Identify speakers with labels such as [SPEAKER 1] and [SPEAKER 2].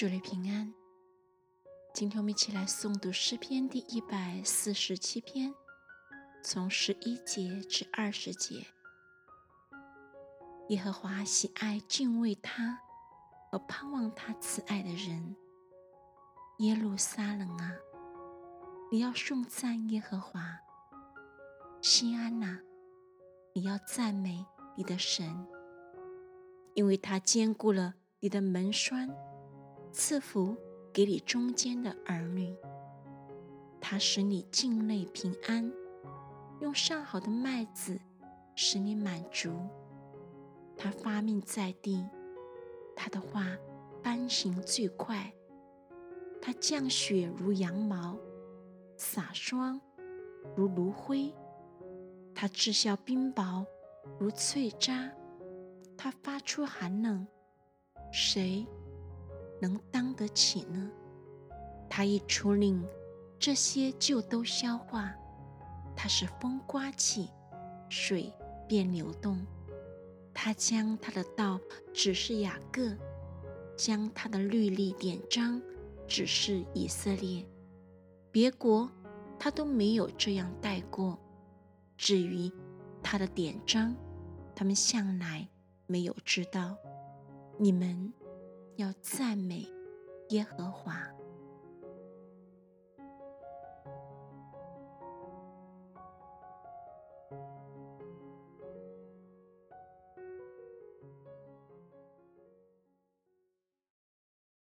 [SPEAKER 1] 祝你平安。今天我们一起来诵读诗篇第一百四十七篇，从十一节至二十节。耶和华喜爱敬畏他和盼望他慈爱的人。耶路撒冷啊，你要颂赞耶和华；西安呐，你要赞美你的神，因为他兼顾了你的门栓。赐福给你中间的儿女，他使你境内平安，用上好的麦子使你满足。他发命在地，他的话颁行最快。他降雪如羊毛，洒霜如炉灰。他制效冰雹如翠渣，他发出寒冷，谁？能当得起呢？他一出令，这些就都消化。他是风刮起，水便流动。他将他的道指示雅各，将他的律例典章指示以色列。别国他都没有这样带过。至于他的典章，他们向来没有知道。你们。要赞美耶和华。